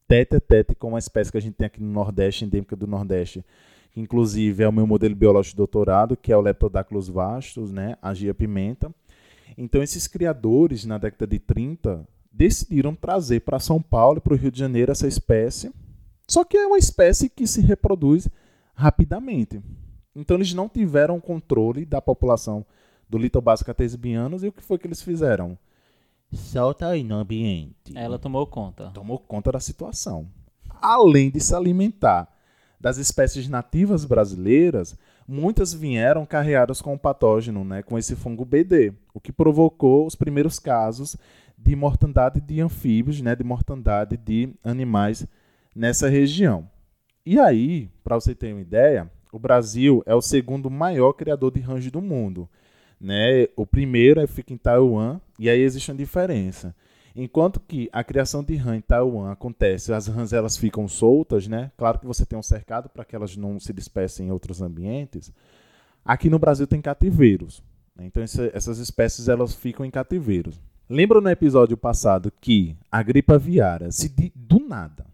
tete a tete com uma espécie que a gente tem aqui no Nordeste, endêmica do Nordeste, que inclusive é o meu modelo biológico de doutorado, que é o Leptodactylus vastus, né, a gia pimenta. Então esses criadores, na década de 30, decidiram trazer para São Paulo e para o Rio de Janeiro essa espécie, só que é uma espécie que se reproduz rapidamente. Então eles não tiveram controle da população do Litobasco catesbianus e o que foi que eles fizeram? Solta aí no ambiente Ela tomou conta. tomou conta da situação. Além de se alimentar das espécies nativas brasileiras, muitas vieram carreadas com o patógeno, né, com esse fungo BD, o que provocou os primeiros casos de mortandade de anfíbios, né, de mortandade de animais nessa região. E aí, para você ter uma ideia, o Brasil é o segundo maior criador de rãs do mundo. Né? O primeiro é, fica em Taiwan, e aí existe uma diferença. Enquanto que a criação de rã em Taiwan acontece, as rãs elas ficam soltas, né? Claro que você tem um cercado para que elas não se dispersem em outros ambientes. Aqui no Brasil tem cativeiros. né? Então essa- essas espécies elas ficam em cativeiros. Lembra no episódio passado que a gripe aviária, se de- do nada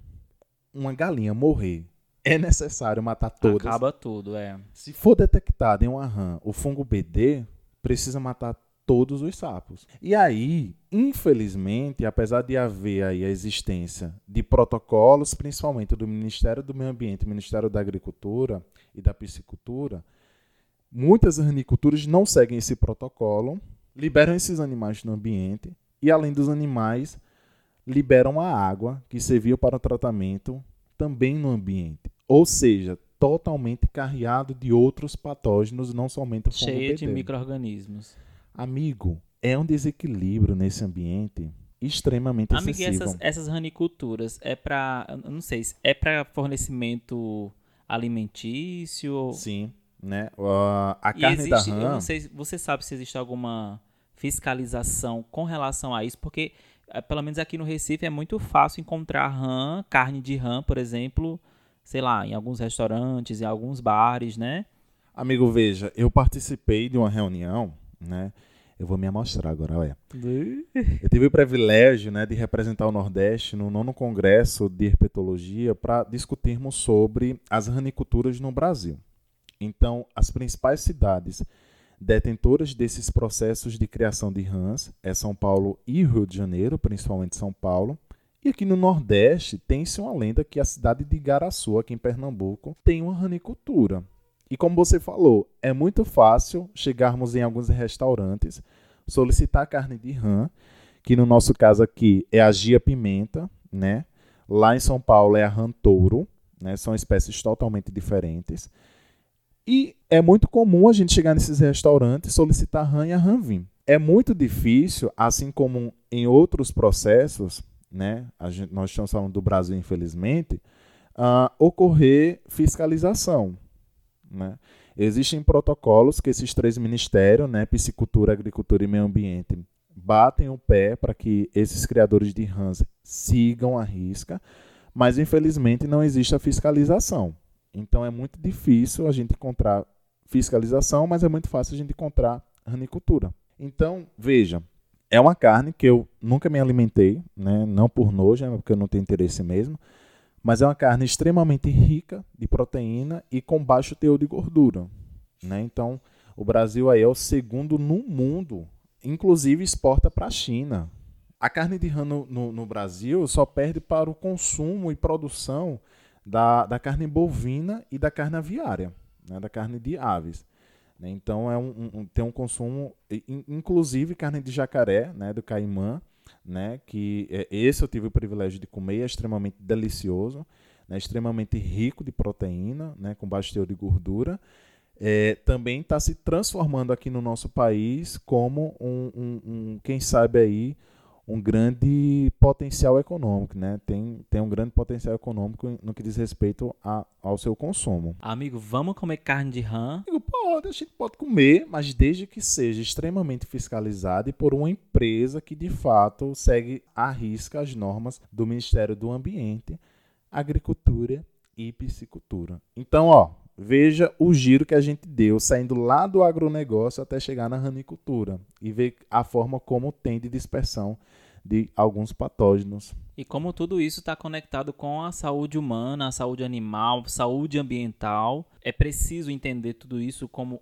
uma galinha morrer, é necessário matar todas. Acaba tudo, é. Se for detectado em uma rã o fungo BD, precisa matar todos os sapos. E aí, infelizmente, apesar de haver aí a existência de protocolos, principalmente do Ministério do Meio Ambiente, Ministério da Agricultura e da Piscicultura, muitas raniculturas não seguem esse protocolo, liberam esses animais no ambiente e, além dos animais, liberam a água que serviu para o tratamento também no ambiente. Ou seja, totalmente carreado de outros patógenos, não somente o fungo Cheia de micro-organismos. Amigo, é um desequilíbrio nesse ambiente extremamente Amigo, excessivo. essas, essas raniculturas é para, eu não sei, se é para fornecimento alimentício? Sim, né? Ah, a E carne existe, da eu rã, não sei, se- você sabe se existe alguma fiscalização com relação a isso, porque eh, pelo menos aqui no Recife é muito fácil encontrar rã, carne de rã, por exemplo, sei lá, em alguns restaurantes, em alguns bares, né? amigo, veja, eu participei de uma reunião, né? Eu vou me amostrar agora, olha. Eu tive o privilégio né, de representar o Nordeste no nono congresso de herpetologia para discutirmos sobre as raniculturas no Brasil. Então, as principais cidades detentoras desses processos de criação de rãs é São Paulo e Rio de Janeiro, principalmente São Paulo. E aqui no Nordeste tem-se uma lenda que a cidade de Igaraçu, aqui em Pernambuco, tem uma ranicultura. E como você falou, é muito fácil chegarmos em alguns restaurantes, solicitar carne de rã, que no nosso caso aqui é a gia pimenta, né? Lá em São Paulo é a rã touro, né? São espécies totalmente diferentes. E é muito comum a gente chegar nesses restaurantes solicitar rã e a rã vim. É muito difícil, assim como em outros processos, né? Gente, nós estamos falando do Brasil, infelizmente, uh, ocorrer fiscalização. Né? Existem protocolos que esses três ministérios, né, Piscicultura, Agricultura e Meio Ambiente, batem o pé para que esses criadores de rãs sigam a risca, mas infelizmente não existe a fiscalização. Então é muito difícil a gente encontrar fiscalização, mas é muito fácil a gente encontrar ranicultura. Então, veja, é uma carne que eu nunca me alimentei, né? não por nojo, é porque eu não tenho interesse mesmo, mas é uma carne extremamente rica de proteína e com baixo teor de gordura. Né? Então, o Brasil aí é o segundo no mundo, inclusive exporta para a China. A carne de rã no, no, no, Brasil só perde para o consumo e produção da, da carne bovina e da carne aviária, né? da carne de aves. Né? Então, é um, um, tem um consumo, inclusive carne de jacaré, né? do caimã, né? Que é, esse eu tive o privilégio de comer, é extremamente delicioso, né? Extremamente rico de proteína, né? Com baixo teor de gordura. É, também está se transformando aqui no nosso país como um, um, um, quem sabe aí, um grande potencial econômico, né? Tem, tem um grande potencial econômico no que diz respeito a, ao seu consumo. Amigo, vamos comer carne de rã? Amigo, pode, a gente pode comer, mas desde que seja extremamente fiscalizado e por uma empresa que de fato segue à risca as normas do Ministério do Ambiente, Agricultura e Piscicultura. Então, ó, veja o giro que a gente deu, saindo lá do agronegócio até chegar na ranicultura e ver a forma como tem de dispersão de alguns patógenos. E como tudo isso está conectado com a saúde humana, a saúde animal, saúde ambiental, é preciso entender tudo isso como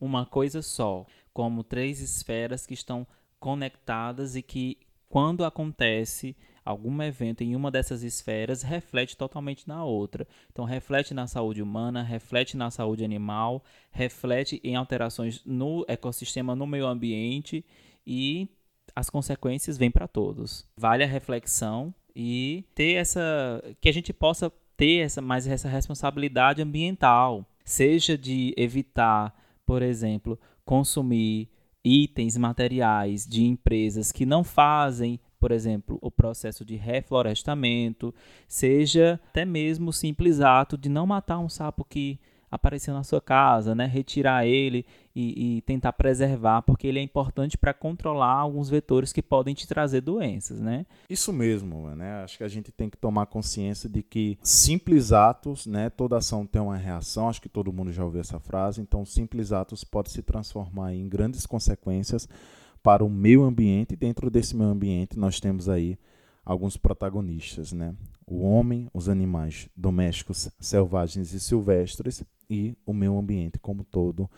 uma coisa só, como três esferas que estão conectadas e que, quando acontece algum evento em uma dessas esferas, reflete totalmente na outra. Então, reflete na saúde humana, reflete na saúde animal, reflete em alterações no ecossistema, no meio ambiente e as consequências vêm para todos. Vale a reflexão e ter essa que a gente possa ter essa mais essa responsabilidade ambiental, seja de evitar, por exemplo, consumir itens materiais de empresas que não fazem, por exemplo, o processo de reflorestamento, seja até mesmo o simples ato de não matar um sapo que aparecer na sua casa, né? Retirar ele e, e tentar preservar, porque ele é importante para controlar alguns vetores que podem te trazer doenças, né? Isso mesmo, né? Acho que a gente tem que tomar consciência de que simples atos, né? Toda ação tem uma reação. Acho que todo mundo já ouviu essa frase. Então, simples atos pode se transformar em grandes consequências para o meio ambiente. Dentro desse meio ambiente, nós temos aí alguns protagonistas, né? O homem, os animais domésticos, selvagens e silvestres e o meio ambiente como todo,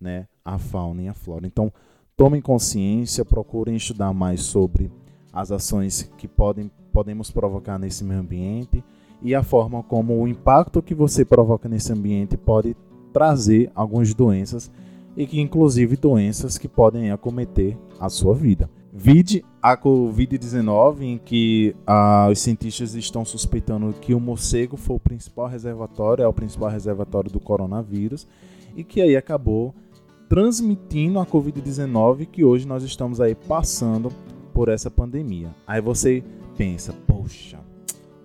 né? A fauna e a flora. Então, tomem consciência, procurem estudar mais sobre as ações que podem podemos provocar nesse meio ambiente e a forma como o impacto que você provoca nesse ambiente pode trazer algumas doenças e que inclusive doenças que podem acometer a sua vida. Vide a Covid-19, em que ah, os cientistas estão suspeitando que o morcego foi o principal reservatório, é o principal reservatório do coronavírus, e que aí acabou transmitindo a Covid-19, que hoje nós estamos aí passando por essa pandemia. Aí você pensa, poxa,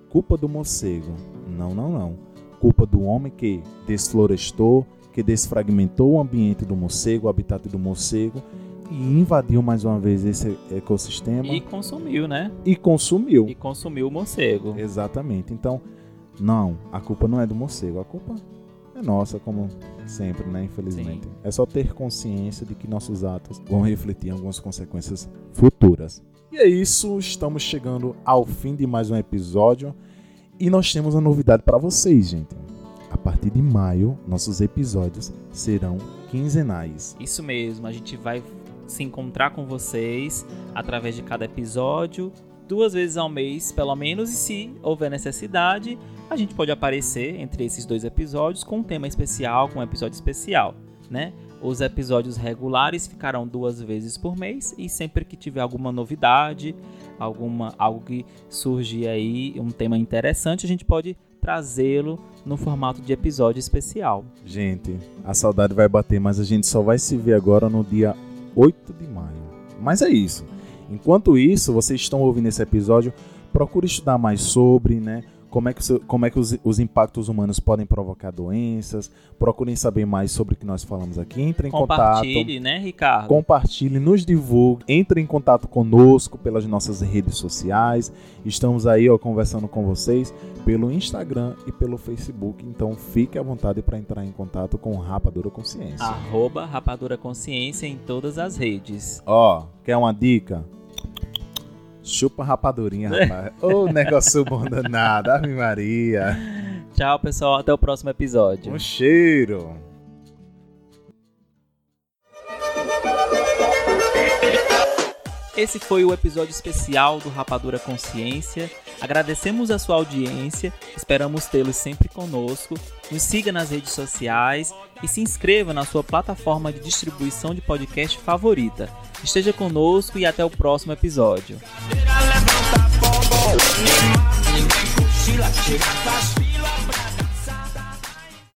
culpa do morcego. Não, não, não. Culpa do homem que desflorestou, que desfragmentou o ambiente do morcego, o habitat do morcego e invadiu mais uma vez esse ecossistema. E consumiu, né? E consumiu. E consumiu o morcego. Exatamente. Então, não, a culpa não é do morcego, a culpa é nossa, como sempre, né? Infelizmente. Sim. É só ter consciência de que nossos atos vão refletir algumas consequências futuras. E é isso, estamos chegando ao fim de mais um episódio e nós temos uma novidade para vocês, gente. Partir de maio, nossos episódios serão quinzenais. Isso mesmo, a gente vai se encontrar com vocês através de cada episódio, duas vezes ao mês, pelo menos, e se houver necessidade, a gente pode aparecer entre esses dois episódios com um tema especial, com um episódio especial, né? Os episódios regulares ficarão duas vezes por mês e sempre que tiver alguma novidade, alguma algo que surgir aí, um tema interessante, a gente pode trazê-lo no formato de episódio especial. Gente, a saudade vai bater, mas a gente só vai se ver agora no dia 8 de maio. Mas é isso. Enquanto isso, vocês estão ouvindo esse episódio, procure estudar mais sobre, né? Como é que, como é que os, os impactos humanos podem provocar doenças. Procurem saber mais sobre o que nós falamos aqui. Entre em Compartilhe, contato. né, Ricardo? Compartilhe, nos divulgue. Entre em contato conosco pelas nossas redes sociais. Estamos aí ó, conversando com vocês pelo Instagram e pelo Facebook. Então fique à vontade para entrar em contato com Rapadura Consciência. Arroba Rapadura Consciência em todas as redes. Ó, quer uma dica? Chupa rapadurinha, (laughs) rapaz. Ô, negócio bom danado. Ave Maria. Tchau, pessoal. Até o próximo episódio. Um cheiro. Esse foi o episódio especial do Rapadura Consciência. Agradecemos a sua audiência, esperamos tê-los sempre conosco. Nos siga nas redes sociais e se inscreva na sua plataforma de distribuição de podcast favorita. Esteja conosco e até o próximo episódio.